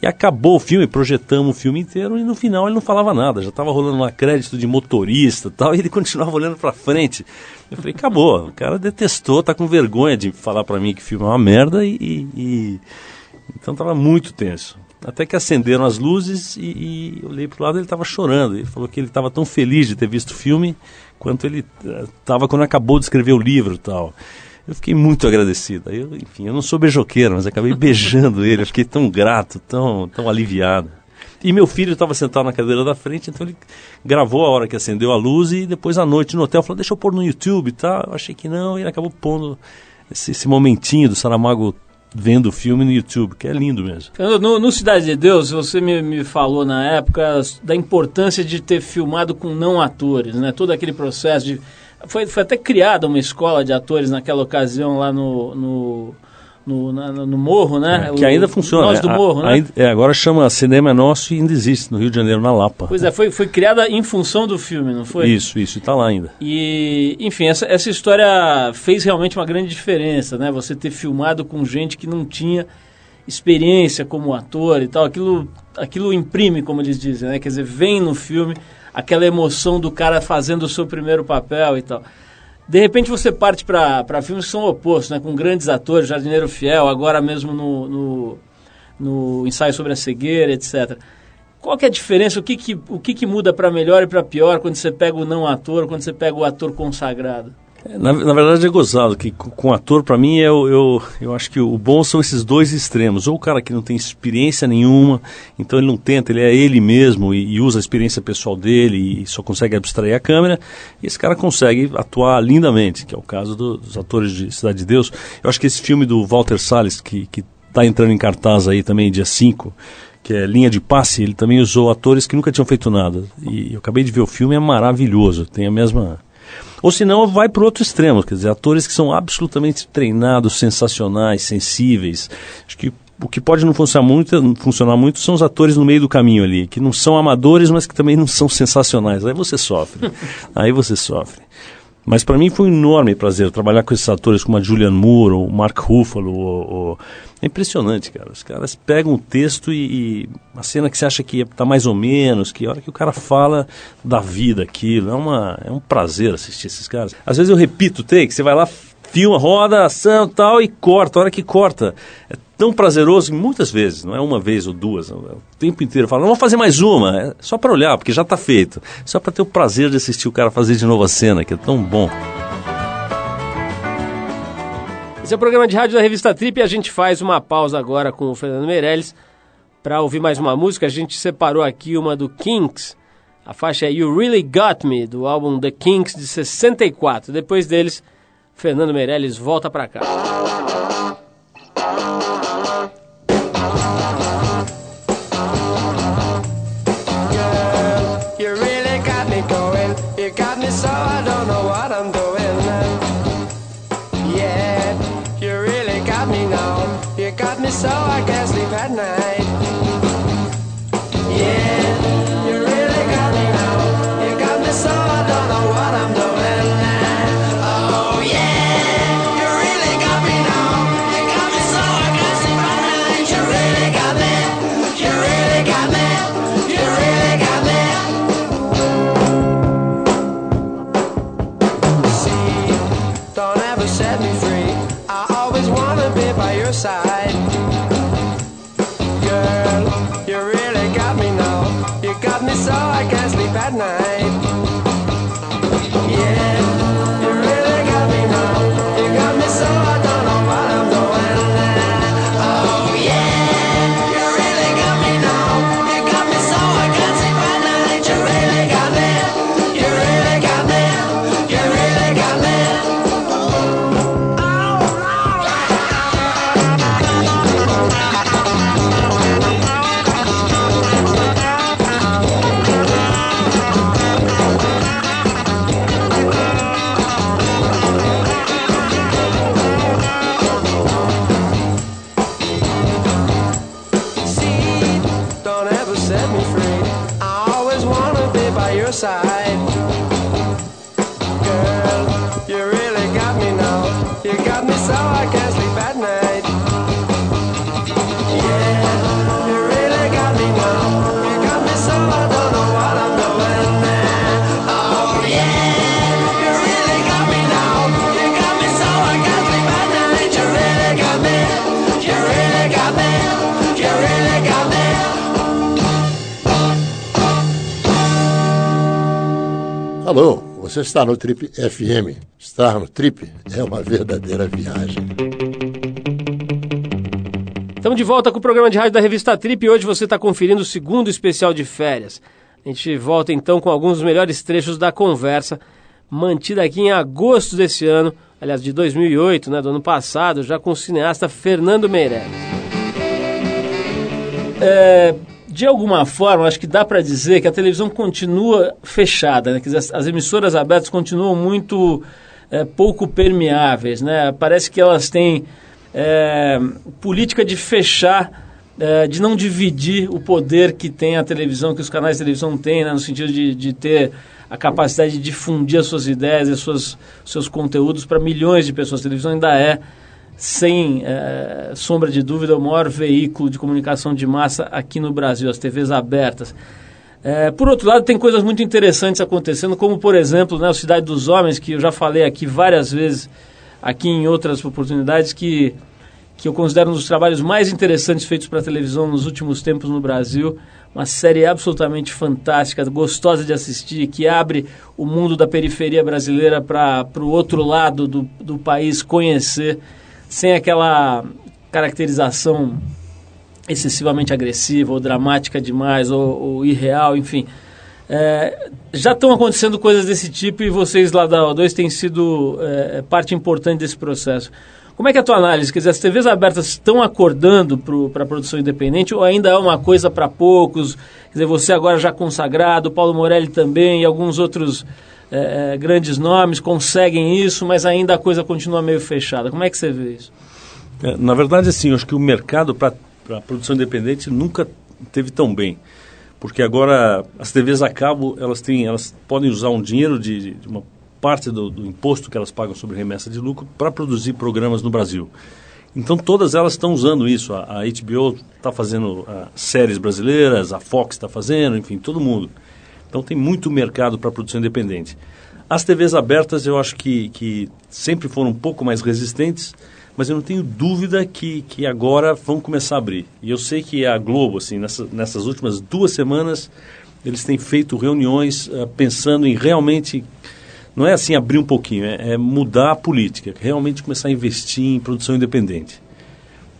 E acabou o filme, projetamos o filme inteiro e no final ele não falava nada, já estava rolando lá crédito de motorista tal, e ele continuava olhando para frente. Eu falei, acabou, o cara detestou, tá com vergonha de falar para mim que o filme é uma merda e... e- e- Então estava muito tenso. Até que acenderam as luzes e, e eu olhei pro lado e ele estava chorando. Ele falou que ele estava tão feliz de ter visto o filme quanto ele estava quando acabou de escrever o livro tal. Eu fiquei muito agradecido. Eu, enfim, eu não sou beijoqueiro, mas acabei beijando ele. Eu fiquei tão grato, tão, tão aliviado. E meu filho estava sentado na cadeira da frente, então ele gravou a hora que acendeu a luz e depois à noite no hotel falou, deixa eu pôr no YouTube tal. Eu achei que não, e ele acabou pondo esse, esse momentinho do Saramago vendo o filme no YouTube, que é lindo mesmo. No, no Cidade de Deus, você me, me falou na época da importância de ter filmado com não atores, né? Todo aquele processo de... Foi, foi até criada uma escola de atores naquela ocasião lá no... no no, na- no Morro, né? É, que O- ainda funciona. Nós do É, a- Morro, né? ainda- é, agora chama Cinema é Nosso e ainda existe no Rio de Janeiro, na Lapa. Pois é, foi, foi criada em função do filme, não foi? Isso, isso, e tá lá ainda. E, enfim, essa, essa história fez realmente uma grande diferença, né? Você ter filmado com gente que não tinha experiência como ator e tal, aquilo, aquilo imprime, como eles dizem, né? Quer dizer, vem no filme aquela emoção do cara fazendo o seu primeiro papel e tal. De repente você parte para filmes que são opostos, né? Com grandes atores, Jardineiro Fiel, agora mesmo no, no, no ensaio sobre a cegueira, etc. Qual é a diferença? O que, que, o que, que muda para melhor e para pior quando você pega o não ator, quando você pega o ator consagrado? Na, na verdade é gozado, que com, ator, pra mim, eu, eu, eu acho que o bom são esses dois extremos. Ou o cara que não tem experiência nenhuma, então ele não tenta, ele é ele mesmo e, e usa a experiência pessoal dele e só consegue abstrair a câmera. E esse cara consegue atuar lindamente, que é o caso do- dos atores de Cidade de Deus. Eu acho que esse filme do Walter Salles, que, que tá entrando em cartaz aí também, dia 5, que é Linha de Passe, ele também usou atores que nunca tinham feito nada. E eu acabei de ver o filme, é maravilhoso, tem a mesma... Ou senão vai para o outro extremo, quer dizer, atores que são absolutamente treinados, sensacionais, sensíveis. Acho que o que pode não funcionar muito, funcionar muito são os atores no meio do caminho ali, que não são amadores, mas que também não são sensacionais. Aí você sofre. Aí você sofre. Mas para mim foi um enorme prazer trabalhar com esses atores como a Julianne Moore, o Mark Ruffalo. O, o- É impressionante, cara. Os caras pegam o texto e, e uma cena que você acha que está mais ou menos, que a hora que o cara fala da vida aquilo, é, uma, é um prazer assistir esses caras. Às vezes eu repito o take, você vai lá, filma, roda, ação tal, e corta. A hora que corta, é tão prazeroso, muitas vezes, não é uma vez ou duas, é o tempo inteiro. Fala, vamos fazer mais uma, é só para olhar, porque já está feito. Só para ter o prazer de assistir o cara fazer de novo a cena, que é tão bom. Esse é o programa de rádio da revista Trip e a gente faz uma pausa agora com o Fernando Meirelles para ouvir mais uma música. A gente separou aqui uma do Kinks. A faixa é You Really Got Me, do álbum The Kinks de 64. Depois deles, Fernando Meirelles volta para cá. Set me free. I always wanna be by your side. Girl, you really got me now. You got me so I can't você está no Trip FM. Estar no Trip é uma verdadeira viagem. Estamos de volta com o programa de rádio da revista Trip e hoje você está conferindo o segundo especial de férias. A gente volta então com alguns dos melhores trechos da conversa, mantida aqui em agosto desse ano, aliás, de 2008, né, do ano passado, já com o cineasta Fernando Meirelles. É, de alguma forma, acho que dá para dizer que a televisão continua fechada, né? As, as emissoras abertas continuam muito é, pouco permeáveis, né? Parece que elas têm é, política de fechar, é, de não dividir o poder que tem a televisão, que os canais de televisão têm, né? no sentido de, de ter a capacidade de difundir as suas ideias e suas, seus conteúdos para milhões de pessoas. A televisão ainda é sem eh, sombra de dúvida, o maior veículo de comunicação de massa aqui no Brasil, as TVs abertas. Eh, por outro lado, tem coisas muito interessantes acontecendo, como, por exemplo, né, o Cidade dos Homens, que eu já falei aqui várias vezes, aqui em outras oportunidades, que, que eu considero um dos trabalhos mais interessantes feitos para televisão nos últimos tempos no Brasil. Uma série absolutamente fantástica, gostosa de assistir, que abre o mundo da periferia brasileira para o outro lado do, do país conhecer, sem aquela caracterização excessivamente agressiva ou dramática demais ou, ou irreal, enfim. É, já estão acontecendo coisas desse tipo e vocês lá da O2 têm sido é, parte importante desse processo. Como é que é a tua análise? Quer dizer, as TVs abertas estão acordando para a produção independente ou ainda é uma coisa para poucos? Quer dizer, você agora já consagrado, Paulo Morelli também e alguns outros é, é, grandes nomes conseguem isso, mas ainda a coisa continua meio fechada. Como é que você vê isso? É, na verdade, assim, eu acho que o mercado para a produção independente nunca teve tão bem. Porque agora as TVs a cabo, elas, têm, elas podem usar um dinheiro de, de uma parte do, do, imposto que elas pagam sobre remessa de lucro para produzir programas no Brasil. Então todas elas estão usando isso. A, a HBO está fazendo a, séries brasileiras, a Fox está fazendo, enfim, todo mundo. Então tem muito mercado para produção independente. As TVs abertas eu acho que, que sempre foram um pouco mais resistentes, mas eu não tenho dúvida que, que agora vão começar a abrir. E eu sei que a Globo, assim, nessa, nessas últimas duas semanas, eles têm feito reuniões uh, pensando em realmente não é assim abrir um pouquinho, é, é mudar a política, realmente começar a investir em produção independente.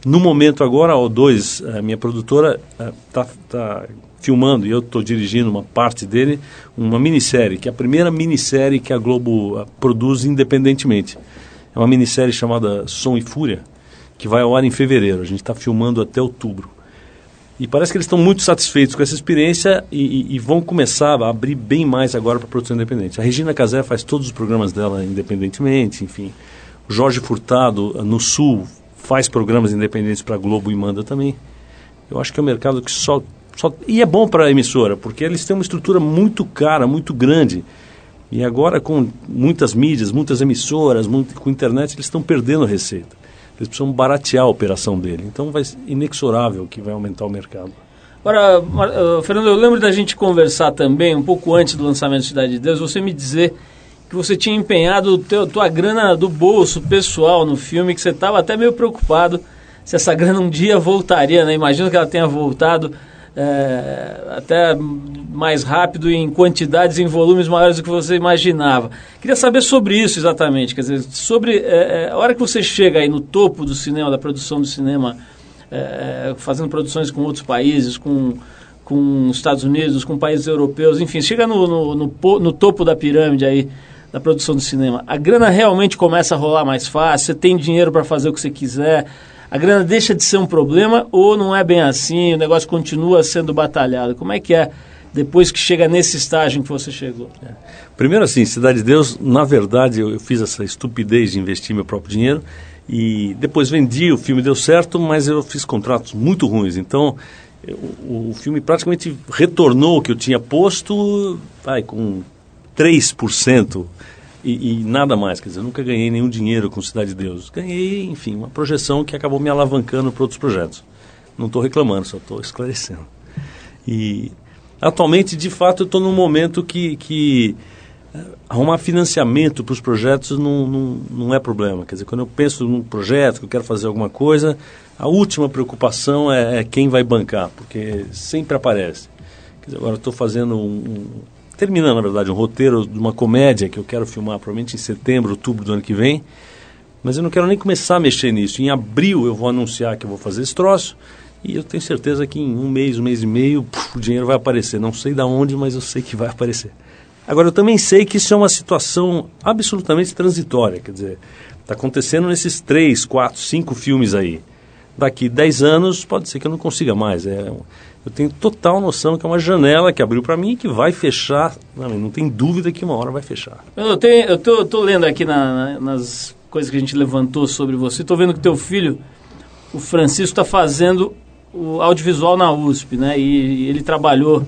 No momento agora, a O2, a minha produtora, está tá filmando, e eu estou dirigindo uma parte dele, uma minissérie, que é a primeira minissérie que a Globo uh, produz independentemente. É uma minissérie chamada Som e Fúria, que vai ao ar em fevereiro. A gente está filmando até outubro. E parece que eles estão muito satisfeitos com essa experiência e, e, e vão começar a abrir bem mais agora para a produção independente. A Regina Casé faz todos os programas dela independentemente, enfim. O Jorge Furtado, no Sul, faz programas independentes para a Globo e manda também. Eu acho que é um mercado que só... só e é bom para a emissora, porque eles têm uma estrutura muito cara, muito grande. E agora, com muitas mídias, muitas emissoras, muito, com internet, eles estão perdendo receita. Eles precisam baratear a operação dele. Então vai inexorável que vai aumentar o mercado. Agora, uh, Fernando, eu lembro da gente conversar também, um pouco antes do lançamento de Cidade de Deus, você me dizer que você tinha empenhado teu, tua grana do bolso pessoal no filme, que você estava até meio preocupado se essa grana um dia voltaria, né? Imagino que ela tenha voltado é, até mais rápido em quantidades, em volumes maiores do que você imaginava. Queria saber sobre isso exatamente, quer dizer, sobre é, a hora que você chega aí no topo do cinema, da produção do cinema, é, fazendo produções com outros países, com com os Estados Unidos, com países europeus, enfim, chega no, no, no, no topo da pirâmide aí da produção do cinema. A grana realmente começa a rolar mais fácil, você tem dinheiro para fazer o que você quiser, a grana deixa de ser um problema ou não é bem assim, o negócio continua sendo batalhado? Como é que é depois que chega nesse estágio em que você chegou? É. Primeiro assim, Cidade de Deus, na verdade eu, fiz essa estupidez de investir meu próprio dinheiro e depois vendi, o filme deu certo, mas eu fiz contratos muito ruins, então o filme praticamente retornou o que eu tinha posto vai, com 3% e, e, nada mais. Quer dizer, eu nunca ganhei nenhum dinheiro com Cidade de Deus. Ganhei, enfim, uma projeção que acabou me alavancando para outros projetos. Não estou reclamando, só estou esclarecendo. E atualmente, de fato, eu estou num momento que, que eh, arrumar financiamento para os projetos não, não, não é problema. Quer dizer, quando eu penso num projeto, que eu quero fazer alguma coisa, a última preocupação é, é quem vai bancar, porque sempre aparece. Quer dizer, agora estou fazendo um, terminando, na verdade, um roteiro de uma comédia que eu quero filmar provavelmente em setembro, outubro do ano que vem. Mas eu não quero nem começar a mexer nisso. Em abril eu vou anunciar que eu vou fazer esse troço. E eu tenho certeza que em um mês, um mês e meio, puf, o dinheiro vai aparecer. Não sei de onde, mas eu sei que vai aparecer. Agora, eu também sei que isso é uma situação absolutamente transitória. Quer dizer, está acontecendo nesses três, quatro, cinco filmes aí. Daqui dez anos, pode ser que eu não consiga mais. É, eu tenho total noção que é uma janela que abriu para mim e que vai fechar. Não, não tem dúvida que uma hora vai fechar. Eu, tenho, eu tô, tô lendo aqui na, na, nas coisas que a gente levantou sobre você. Estou vendo que teu filho, o Francisco, está fazendo o audiovisual na USP, né? E, e ele trabalhou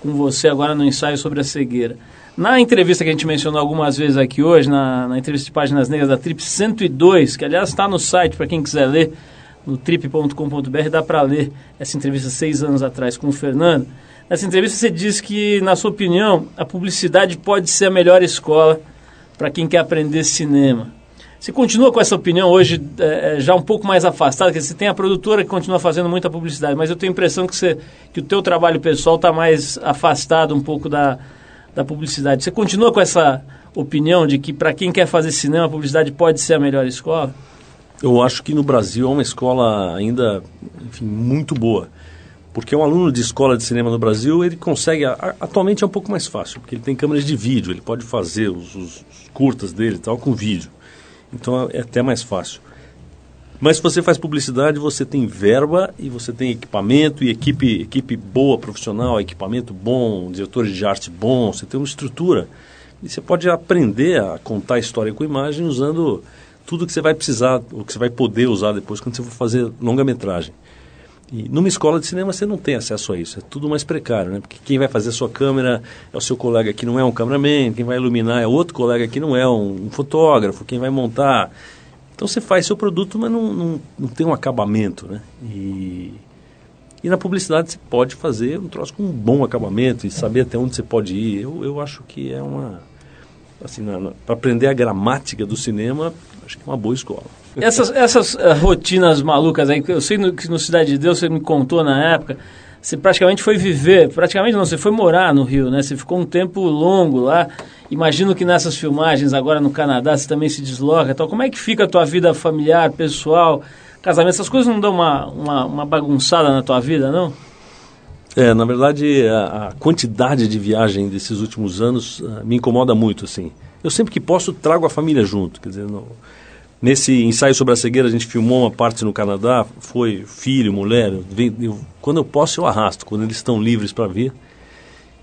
com você agora no ensaio sobre a cegueira. Na entrevista que a gente mencionou algumas vezes aqui hoje, na, na entrevista de Páginas Negras da Trip 102, que aliás está no site para quem quiser ler, no trip.com.br, dá para ler essa entrevista seis anos atrás com o Fernando. Nessa entrevista você disse que, na sua opinião, a publicidade pode ser a melhor escola para quem quer aprender cinema. Você continua com essa opinião hoje, é, é, já um pouco mais afastada, que você tem a produtora que continua fazendo muita publicidade, mas eu tenho a impressão que, você, que o teu trabalho pessoal está mais afastado um pouco da, da publicidade. Você continua com essa opinião de que para quem quer fazer cinema, a publicidade pode ser a melhor escola? Eu acho que no Brasil é uma escola ainda, enfim, muito boa. Porque um aluno de escola de cinema no Brasil, ele consegue, atualmente é um pouco mais fácil, porque ele tem câmeras de vídeo, ele pode fazer os, os- curtas dele e tal com vídeo. Então é até mais fácil. Mas se você faz publicidade, você tem verba e você tem equipamento e equipe, equipe boa, profissional, equipamento bom, diretores de arte bom, você tem uma estrutura. E você pode aprender a contar história com imagem usando tudo que você vai precisar, o que você vai poder usar depois quando você for fazer longa-metragem. E numa escola de cinema você não tem acesso a isso, é tudo mais precário, né? Porque quem vai fazer a sua câmera é o seu colega que não é um cameraman, quem vai iluminar é outro colega que não é um, um fotógrafo, quem vai montar. Então você faz seu produto, mas não, não, não tem um acabamento, né? E, e na publicidade você pode fazer um troço com um bom acabamento e saber até onde você pode ir. Eu, eu acho que é uma. Assim, para aprender a gramática do cinema, acho que é uma boa escola. Essas, essas eh, rotinas malucas aí, eu sei no- que no Cidade de Deus você me contou na época, você praticamente foi viver, praticamente não, você foi morar no Rio, né? Você ficou um tempo longo lá. Imagino que nessas filmagens agora no Canadá você também se desloca e tal. Como é que fica a tua vida familiar, pessoal, casamento? Essas coisas não dão uma, uma, uma bagunçada na tua vida, não? É, na verdade, a, a quantidade de viagem desses últimos anos ah, me incomoda muito, assim. Eu sempre que posso trago a família junto, quer dizer, nesse ensaio sobre a cegueira a gente filmou uma parte no Canadá, foi filho, mulher, eu eu- quando eu posso eu arrasto, quando eles estão livres para vir.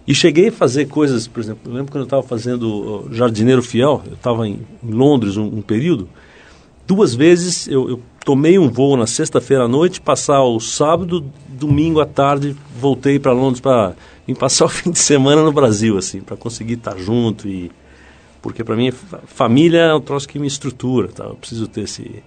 E cheguei a fazer coisas, por exemplo, eu lembro quando eu estava fazendo uh, Jardineiro Fiel, eu estava em, em Londres um, um período, duas vezes eu, eu tomei um voo na sexta-feira à noite, passar o sábado, domingo à tarde, voltei para Londres para vir passar o fim de semana no Brasil, assim, para conseguir estar junto e porque para mim fa- família é um troço que me estrutura, tá? Eu preciso ter esse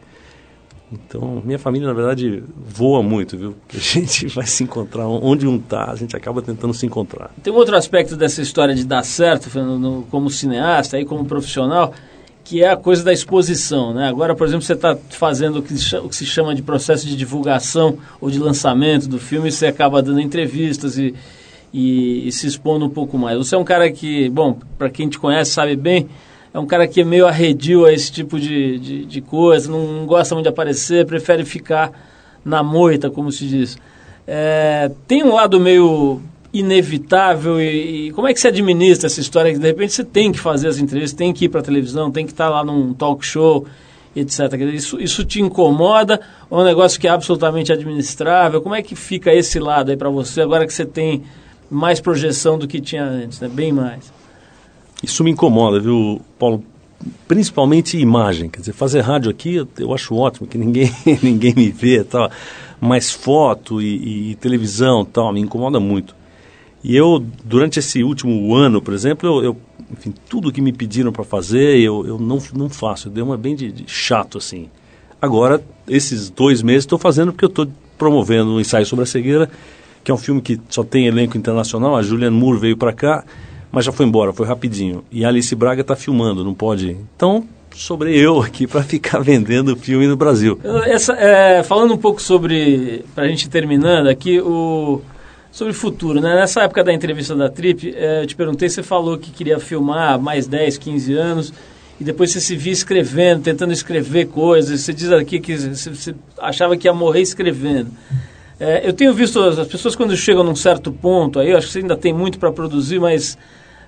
então, minha família, na verdade, voa muito, viu? A gente vai se encontrar onde um tá, a gente acaba tentando se encontrar. Tem um outro aspecto dessa história de dar certo, Fernando, como cineasta e como profissional, que é a coisa da exposição. Né? Agora, por exemplo, você está fazendo o que, se chama de processo de divulgação ou de lançamento do filme, você acaba dando entrevistas e, e- e se expondo um pouco mais. Você é um cara que, bom, para quem te conhece sabe bem, é um cara que é meio arredio a esse tipo de, de, de coisa, não, não gosta muito de aparecer, prefere ficar na moita, como se diz. É, tem um lado meio inevitável e, e como é que você administra essa história que de repente você tem que fazer as entrevistas, tem que ir para a televisão, tem que estar lá num talk show, etc. Isso, isso te incomoda ou é um negócio que é absolutamente administrável? Como é que fica esse lado aí para você agora que você tem mais projeção do que tinha antes, né? bem mais? Isso me incomoda, viu, Paulo? Principalmente imagem, quer dizer, fazer rádio aqui eu, acho ótimo, que ninguém, ninguém me vê tal, mas foto e, e- e televisão tal, me incomoda muito. E eu, durante esse último ano, por exemplo, eu, eu- enfim, tudo que me pediram para fazer, eu, eu não, não faço, eu dei uma bem de, de chato, assim. Agora, esses dois meses estou fazendo porque eu estou promovendo um ensaio sobre a cegueira, que é um filme que só tem elenco internacional, a Julianne Moore veio para cá, mas já foi embora, foi rapidinho. E a Alice Braga está filmando, não pode. Então, sobrei eu aqui para ficar vendendo o filme no Brasil. Essa, é, falando um pouco sobre, para a gente terminando aqui, o, sobre o futuro, né? Nessa época da entrevista da Trip, é, eu te perguntei, você falou que queria filmar mais 10, 15 anos, e depois você se via escrevendo, tentando escrever coisas, você diz aqui que você, achava que ia morrer escrevendo. É, eu tenho visto as as pessoas quando chegam num certo ponto, aí acho que você ainda tem muito para produzir, mas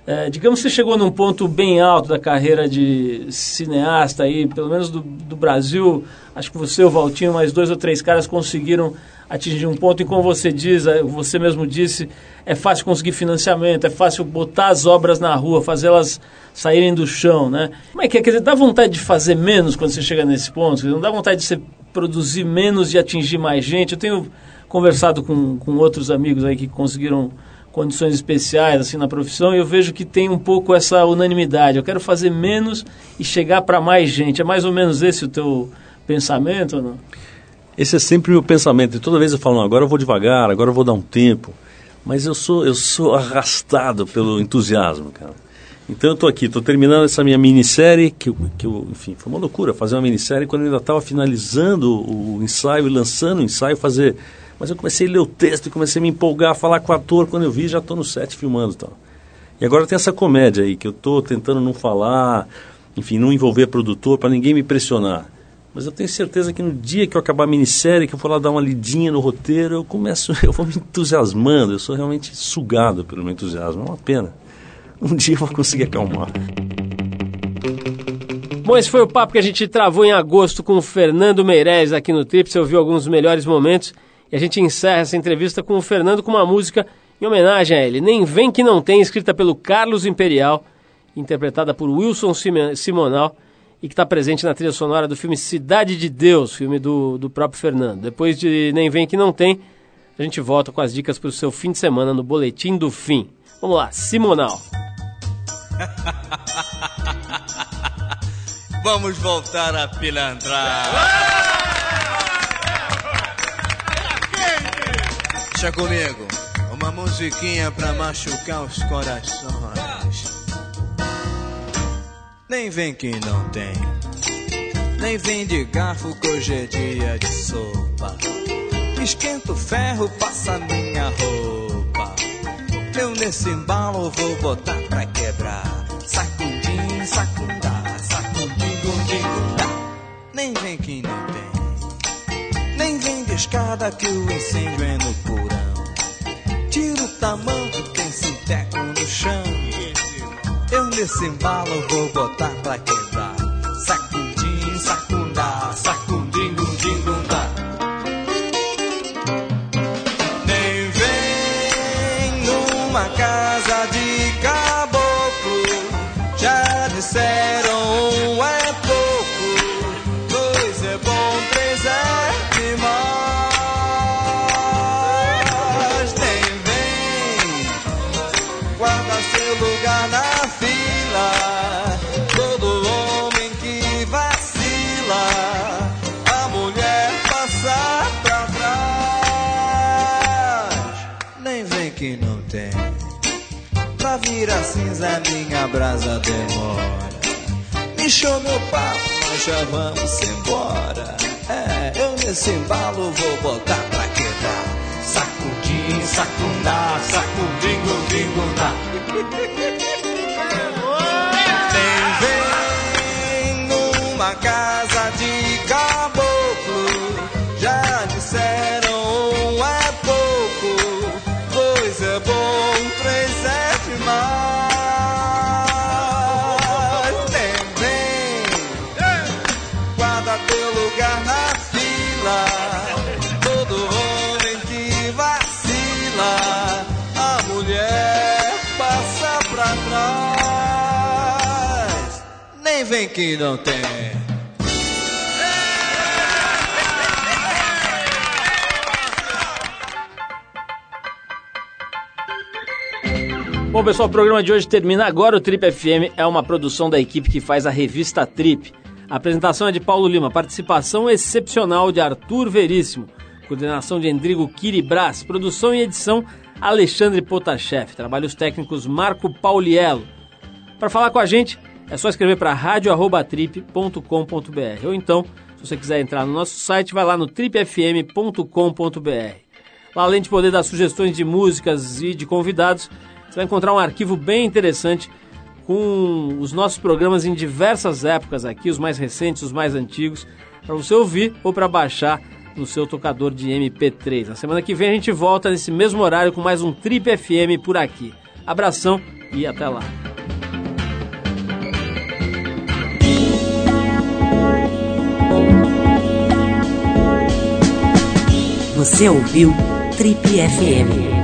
é, digamos que você chegou num ponto bem alto da carreira de cineasta aí, pelo menos do, do Brasil, acho que você, o Valtinho, mais dois ou três caras conseguiram atingir um ponto em como você diz, é, você mesmo disse, é fácil conseguir financiamento, é fácil botar as obras na rua, fazê-las saírem do chão, né? Como é que é? Quer dizer, dá vontade de fazer menos quando você chega nesse ponto? Dizer, Não dá vontade de você produzir menos e atingir mais gente? Eu tenho conversado com, com outros amigos aí que conseguiram condições especiais assim na profissão e eu vejo que tem um pouco essa unanimidade. Eu quero fazer menos e chegar para mais gente. É mais ou menos esse o teu pensamento ou não? Esse é sempre o meu pensamento. E toda vez eu falo, agora eu vou devagar, agora eu vou dar um tempo. Mas eu sou, eu sou arrastado pelo entusiasmo, cara. Então eu estou aqui, estou terminando essa minha minissérie, que, que eu, enfim, foi uma loucura fazer uma minissérie quando eu ainda estava finalizando o ensaio e lançando o ensaio, fazer. Mas eu comecei a ler o texto e comecei a me empolgar, a falar com o ator, quando eu vi já estou no set filmando e tal. E agora tem essa comédia aí, que eu estou tentando não falar, enfim, não envolver produtor para ninguém me pressionar. Mas eu tenho certeza que no dia que eu acabar a minissérie, que eu for lá dar uma lidinha no roteiro, eu começo, eu vou me entusiasmando, eu sou realmente sugado pelo meu entusiasmo, é uma pena. Um dia eu vou conseguir acalmar. Bom, esse foi o papo que a gente travou em agosto com o Fernando Meirelles aqui no Trip. Você ouviu alguns melhores momentos. E a gente encerra essa entrevista com o Fernando com uma música em homenagem a ele. Nem Vem Que Não Tem, escrita pelo Carlos Imperial, interpretada por Wilson Simonal e que está presente na trilha sonora do filme Cidade de Deus, filme do, do próprio Fernando. Depois de Nem Vem Que Não Tem, a gente volta com as dicas para o seu fim de semana no Boletim do Fim. Vamos lá, Simonal. Vamos voltar a pilantrar. Deixa comigo, uma musiquinha pra machucar os corações. Nem vem que não tem, nem vem de garfo que hoje é dia de sopa. Esquenta o ferro, passa minha roupa. Eu nesse embalo vou botar pra quebrar. Sacudim, sacundá, sacudim, gundim, gundá. Nem vem que não tem, nem vem de escada que o incêndio é no porão. Tira o tamanho, tem sinteco no chão. Nesse embalo vou botar pra quebrar. Virar cinza minha brasa demora. Inchou meu papo, nós já vamos embora. É, eu nesse embalo vou botar pra quebrar. Sacudim, sacundá, sacudim, gundim, gundá. Nem vem numa casa que não tem. Bom, pessoal, o programa de hoje termina agora. O Trip FM é uma produção da equipe que faz a revista Trip. A apresentação é de Paulo Lima, participação excepcional de Arthur Veríssimo, coordenação de Endrigo Kiribras, produção e edição Alexandre Potashev, trabalhos técnicos Marco Pauliello. Para falar com a gente, é só escrever para radio@trip.com.br ou então, se você quiser entrar no nosso site, vai lá no tripfm.com.br. Lá, além de poder dar sugestões de músicas e de convidados, você vai encontrar um arquivo bem interessante com os nossos programas em diversas épocas aqui, os mais recentes, os mais antigos, para você ouvir ou para baixar no seu tocador de MP3. Na semana que vem a gente volta nesse mesmo horário com mais um Trip FM por aqui. Abração e até lá. Você ouviu Trip FM.